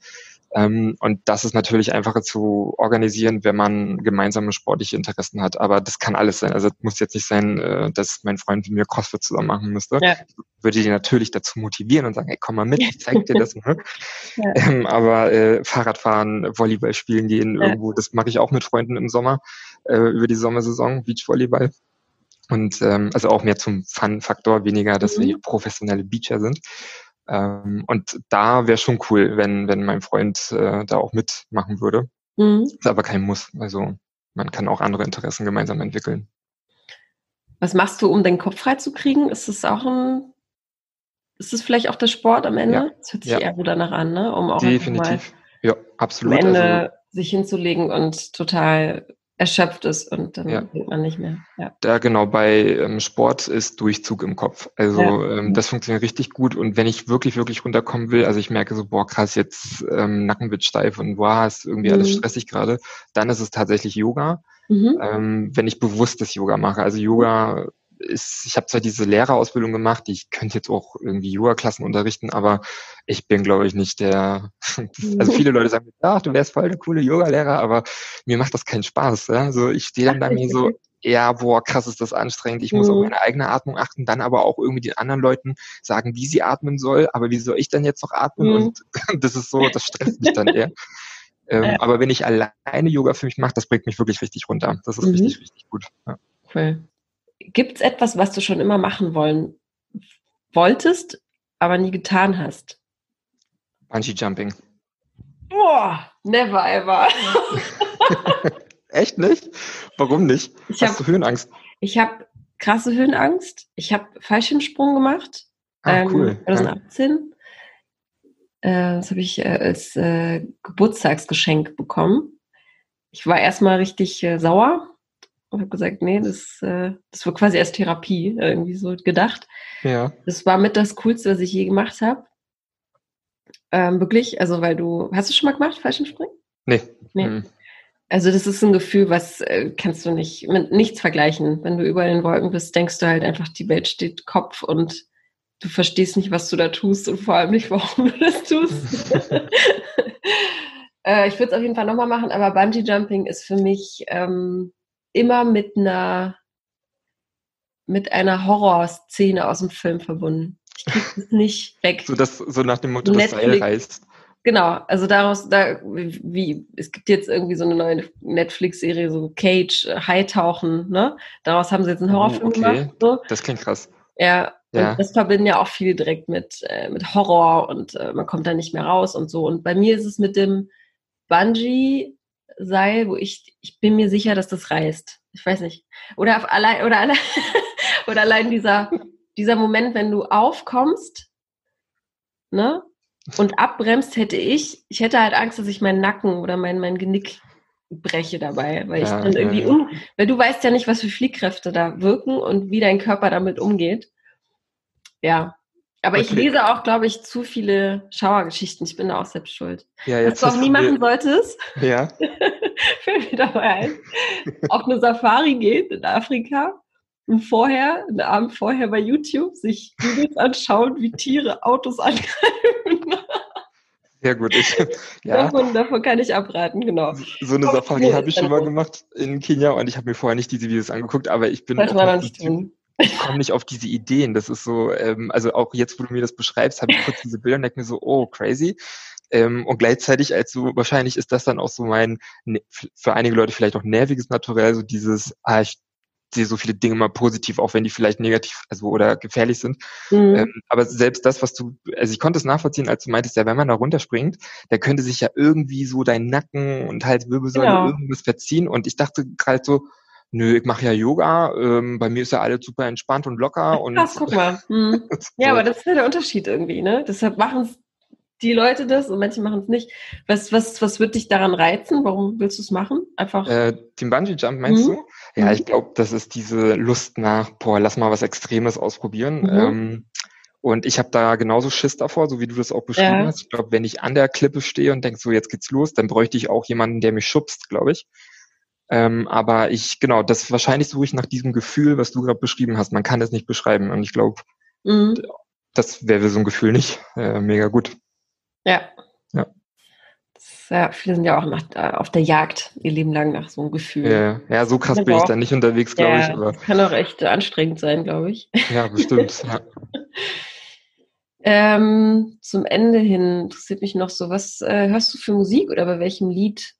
Ähm, und das ist natürlich einfacher zu organisieren, wenn man gemeinsame sportliche Interessen hat. Aber das kann alles sein. Also es muss jetzt nicht sein, äh, dass mein Freund mit mir CrossFit zusammen machen müsste. Ja. Ich würde die natürlich dazu motivieren und sagen, hey, komm mal mit, ich zeig dir das. Ne? Ja. Ähm, aber äh, Fahrradfahren, Volleyball spielen gehen ja. irgendwo, das mache ich auch mit Freunden im Sommer, äh, über die Sommersaison, Beachvolleyball. Und ähm, also auch mehr zum Fun-Faktor, weniger, dass mhm. wir professionelle Beacher sind. Ähm, und da wäre schon cool, wenn, wenn mein Freund äh, da auch mitmachen würde. Mhm. Ist aber kein Muss. Also man kann auch andere Interessen gemeinsam entwickeln. Was machst du, um den Kopf frei zu kriegen? Ist es auch ein, ist es vielleicht auch der Sport am Ende? Ja. Das hört sich ja. eher so danach an, ne? Um auch Definitiv. Ja, absolut. Am Ende also, sich hinzulegen und total erschöpft ist und dann ja. denkt man nicht mehr. Ja, da genau, bei ähm, Sport ist Durchzug im Kopf. Also ja. ähm, das funktioniert richtig gut und wenn ich wirklich, wirklich runterkommen will, also ich merke so, boah, krass, jetzt ähm, Nacken wird steif und boah, ist irgendwie mhm. alles stressig gerade, dann ist es tatsächlich Yoga. Mhm. Ähm, wenn ich bewusst das Yoga mache. Also Yoga ist, ich habe zwar diese Lehrerausbildung gemacht, ich könnte jetzt auch irgendwie Yoga-Klassen unterrichten, aber ich bin, glaube ich, nicht der, also viele Leute sagen, ach, du wärst voll der coole Yoga-Lehrer, aber mir macht das keinen Spaß. Ja? Also ich stehe dann da mir so, ja, boah, krass ist das anstrengend, ich muss auf mhm. meine eigene Atmung achten, dann aber auch irgendwie den anderen Leuten sagen, wie sie atmen soll, aber wie soll ich dann jetzt noch atmen? Mhm. Und das ist so, das stresst mich dann eher. Ähm, ja. Aber wenn ich alleine Yoga für mich mache, das bringt mich wirklich richtig runter. Das ist mhm. richtig, richtig gut. Ja. Cool gibt es etwas, was du schon immer machen wollen wolltest, aber nie getan hast? Bungee Jumping. Boah, never ever. Echt nicht? Warum nicht? Ich Hast hab, du Höhenangst? Ich habe krasse Höhenangst. Ich habe Fallschirmsprung gemacht. Ah, ähm, cool. 2018. Ja. Äh, das habe ich äh, als äh, Geburtstagsgeschenk bekommen. Ich war erstmal richtig äh, sauer, und habe gesagt, nee, das, äh, das war quasi als Therapie irgendwie so gedacht. Ja. Das war mit das Coolste, was ich je gemacht habe. Ähm, wirklich, also weil du, hast du schon mal gemacht, Fallschirmspringen? Nee. nee. Mhm. Also das ist ein Gefühl, was äh, kannst du nicht mit nichts vergleichen. Wenn du überall in Wolken bist, denkst du halt einfach, die Welt steht Kopf und du verstehst nicht, was du da tust und vor allem nicht, warum du das tust. äh, ich würde es auf jeden Fall nochmal machen, aber Bungee Jumping ist für mich ähm, immer mit einer mit einer Horrorszene aus dem Film verbunden. Ich kriege es nicht weg. So, das, so nach dem Motto, Netflix, das Seil reißt. Genau, also daraus, da, wie, es gibt jetzt irgendwie so eine neue Netflix-Serie, so Cage, Hightauchen, ne? Daraus haben sie jetzt einen oh, Horrorfilm okay. gemacht. So. Das klingt krass. Ja, ja. das verbinden ja auch viele direkt mit, äh, mit Horror und äh, man kommt da nicht mehr raus und so. Und bei mir ist es mit dem Bungee Seil, wo ich, ich bin mir sicher, dass das reißt. Ich weiß nicht. Oder auf allein, oder allein, oder allein dieser, dieser Moment, wenn du aufkommst, ne? Und abbremst hätte ich, ich hätte halt Angst, dass ich meinen Nacken oder mein, mein Genick breche dabei, weil ich ja, dann irgendwie, ja, Un, weil du weißt ja nicht, was für Fliehkräfte da wirken und wie dein Körper damit umgeht. Ja, aber okay. ich lese auch, glaube ich, zu viele Schauergeschichten. Ich bin da auch selbst schuld. Ja, Was du auch nie machen solltest. Ja. Fällt mir dabei ein. Auf eine Safari geht in Afrika ein Vorher, einen Abend vorher bei YouTube, sich Videos anschauen, wie Tiere Autos angreifen. Sehr gut. Ich, ja. davon, davon kann ich abraten, genau. So eine Safari habe ich schon mal gemacht in Kenia und ich habe mir vorher nicht diese Videos angeguckt, aber ich bin. War noch nicht tun ich komme nicht auf diese Ideen. Das ist so, ähm, also auch jetzt, wo du mir das beschreibst, habe ich kurz diese Bilder und denke mir so, oh, crazy. Ähm, und gleichzeitig, als so, wahrscheinlich ist das dann auch so mein, für einige Leute vielleicht auch nerviges Naturell, so dieses, ah, ich sehe so viele Dinge mal positiv, auch wenn die vielleicht negativ, also oder gefährlich sind. Mhm. Ähm, aber selbst das, was du, also ich konnte es nachvollziehen, als du meintest, ja, wenn man da runterspringt, der könnte sich ja irgendwie so dein Nacken und Halswirbelsäule genau. irgendwas verziehen. Und ich dachte gerade so, nö, ich mache ja Yoga, ähm, bei mir ist ja alles super entspannt und locker. Und Krass, guck mal. Hm. Ja, aber das ist ja der Unterschied irgendwie, ne? Deshalb machen es die Leute das und manche machen es nicht. Was, was, was wird dich daran reizen? Warum willst du es machen? Einfach. Äh, den Bungee Jump meinst mhm. du? Ja, ich glaube, das ist diese Lust nach, boah, lass mal was Extremes ausprobieren. Mhm. Ähm, und ich habe da genauso Schiss davor, so wie du das auch beschrieben ja. hast. Ich glaube, wenn ich an der Klippe stehe und denke, so jetzt geht's los, dann bräuchte ich auch jemanden, der mich schubst, glaube ich. Ähm, aber ich, genau, das wahrscheinlich suche ich nach diesem Gefühl, was du gerade beschrieben hast. Man kann es nicht beschreiben. Und ich glaube, mhm. das wäre so ein Gefühl nicht äh, mega gut. Ja. Ja. Das, ja, viele sind ja auch nach, äh, auf der Jagd ihr Leben lang nach so einem Gefühl. Ja, ja so krass bin ich da nicht unterwegs, glaube ja, ich. Aber kann auch echt anstrengend sein, glaube ich. Ja, bestimmt. ja. Ähm, zum Ende hin interessiert mich noch so, was äh, hörst du für Musik oder bei welchem Lied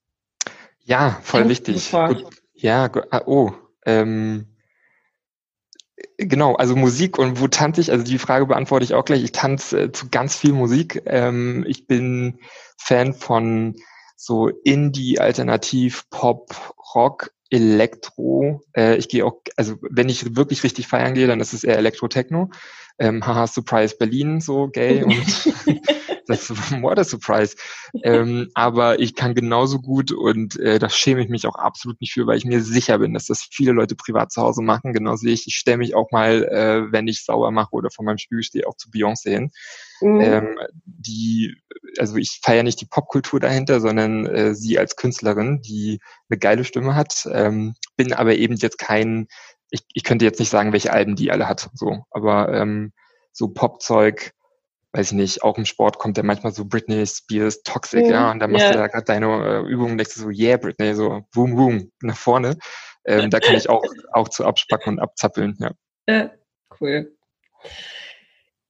ja, voll wichtig. Gut. Ja, ah, oh, ähm, genau, also Musik und wo tanze ich? Also die Frage beantworte ich auch gleich. Ich tanze äh, zu ganz viel Musik. Ähm, ich bin Fan von so Indie, Alternativ, Pop, Rock, Elektro. Äh, ich gehe auch, also wenn ich wirklich richtig feiern gehe, dann ist es eher Elektro-Techno. Ähm, haha, Surprise Berlin, so gay und das what a surprise. ähm, aber ich kann genauso gut und äh, da schäme ich mich auch absolut nicht für, weil ich mir sicher bin, dass das viele Leute privat zu Hause machen. Genauso wie ich. Ich stelle mich auch mal, äh, wenn ich sauer mache oder vor meinem Spiegel stehe, auch zu Beyoncé hin. Mhm. Ähm, die, also ich feiere nicht die Popkultur dahinter, sondern äh, sie als Künstlerin, die eine geile Stimme hat, ähm, bin aber eben jetzt kein, ich, ich könnte jetzt nicht sagen, welche Alben die alle hat, so, aber ähm, so Popzeug, weiß ich nicht, auch im Sport kommt ja manchmal so Britney Spears Toxic, mhm. ja, und dann machst yeah. du da gerade deine äh, Übungen und denkst du so, yeah, Britney, so boom, boom, nach vorne. Ähm, da kann ich auch, auch zu abspacken und abzappeln, ja. Ja, cool.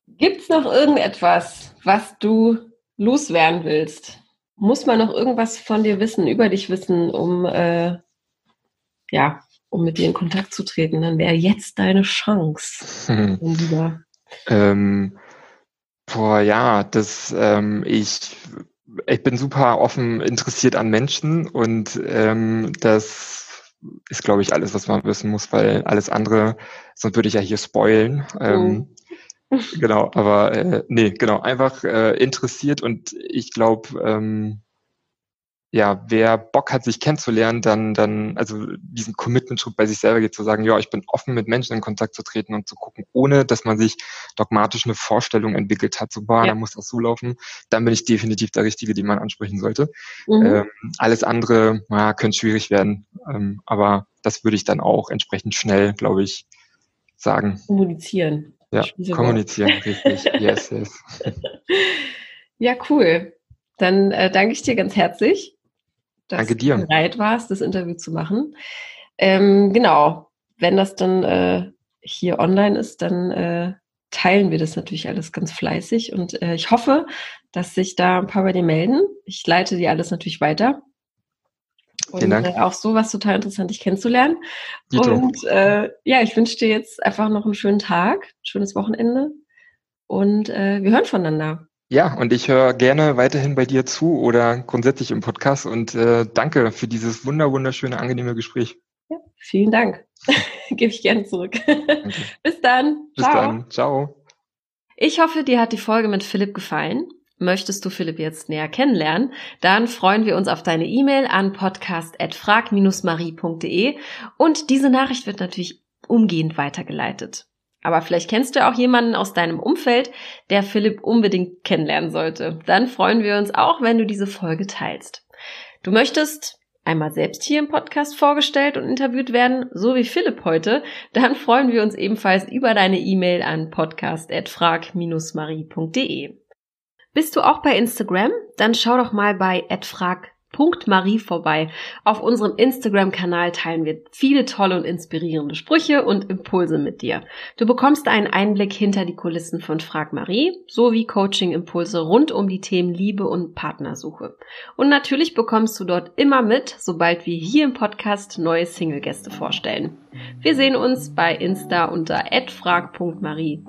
Gibt's noch irgendetwas, was du loswerden willst? Muss man noch irgendwas von dir wissen, über dich wissen, um äh, ja, um mit dir in Kontakt zu treten? Dann wäre jetzt deine Chance, hm. lieber. Ähm, Boah, ja, das ähm, ich ich bin super offen interessiert an Menschen und ähm, das ist, glaube ich, alles, was man wissen muss, weil alles andere, sonst würde ich ja hier spoilen. Ähm, oh. genau, aber äh, nee, genau, einfach äh, interessiert und ich glaube, ähm, ja, wer Bock hat, sich kennenzulernen, dann, dann, also diesen Commitment-Schritt bei sich selber geht, zu sagen, ja, ich bin offen, mit Menschen in Kontakt zu treten und zu gucken, ohne dass man sich dogmatisch eine Vorstellung entwickelt hat, so, boah, ja. da muss das so laufen, dann bin ich definitiv der Richtige, den man ansprechen sollte. Mhm. Ähm, alles andere, ja, könnte schwierig werden, ähm, aber das würde ich dann auch entsprechend schnell, glaube ich, sagen. Kommunizieren. Ja, kommunizieren, richtig. Yes, yes. Ja, cool. Dann äh, danke ich dir ganz herzlich dass Danke dir. du bereit warst, das Interview zu machen. Ähm, genau, wenn das dann äh, hier online ist, dann äh, teilen wir das natürlich alles ganz fleißig und äh, ich hoffe, dass sich da ein paar bei dir melden. Ich leite dir alles natürlich weiter. Und Vielen Dank. Äh, auch so was total interessant, dich kennenzulernen. Dito. Und äh, ja, ich wünsche dir jetzt einfach noch einen schönen Tag, schönes Wochenende und äh, wir hören voneinander. Ja, und ich höre gerne weiterhin bei dir zu oder grundsätzlich im Podcast und äh, danke für dieses wunder wunderschöne, angenehme Gespräch. Ja, vielen Dank. Gebe ich gerne zurück. Bis dann. Bis Ciao. dann. Ciao. Ich hoffe, dir hat die Folge mit Philipp gefallen. Möchtest du Philipp jetzt näher kennenlernen? Dann freuen wir uns auf deine E-Mail an podcast.frag-marie.de und diese Nachricht wird natürlich umgehend weitergeleitet. Aber vielleicht kennst du auch jemanden aus deinem Umfeld, der Philipp unbedingt kennenlernen sollte. Dann freuen wir uns auch, wenn du diese Folge teilst. Du möchtest einmal selbst hier im Podcast vorgestellt und interviewt werden, so wie Philipp heute, dann freuen wir uns ebenfalls über deine E-Mail an podcast@frag-marie.de. Bist du auch bei Instagram? Dann schau doch mal bei @frag Marie vorbei. Auf unserem Instagram-Kanal teilen wir viele tolle und inspirierende Sprüche und Impulse mit dir. Du bekommst einen Einblick hinter die Kulissen von Frag Marie sowie Coaching-Impulse rund um die Themen Liebe und Partnersuche. Und natürlich bekommst du dort immer mit, sobald wir hier im Podcast neue Single-Gäste vorstellen. Wir sehen uns bei Insta unter frag.marie.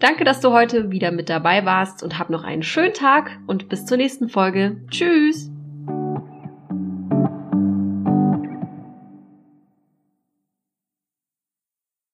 Danke, dass du heute wieder mit dabei warst und hab noch einen schönen Tag und bis zur nächsten Folge. Tschüss!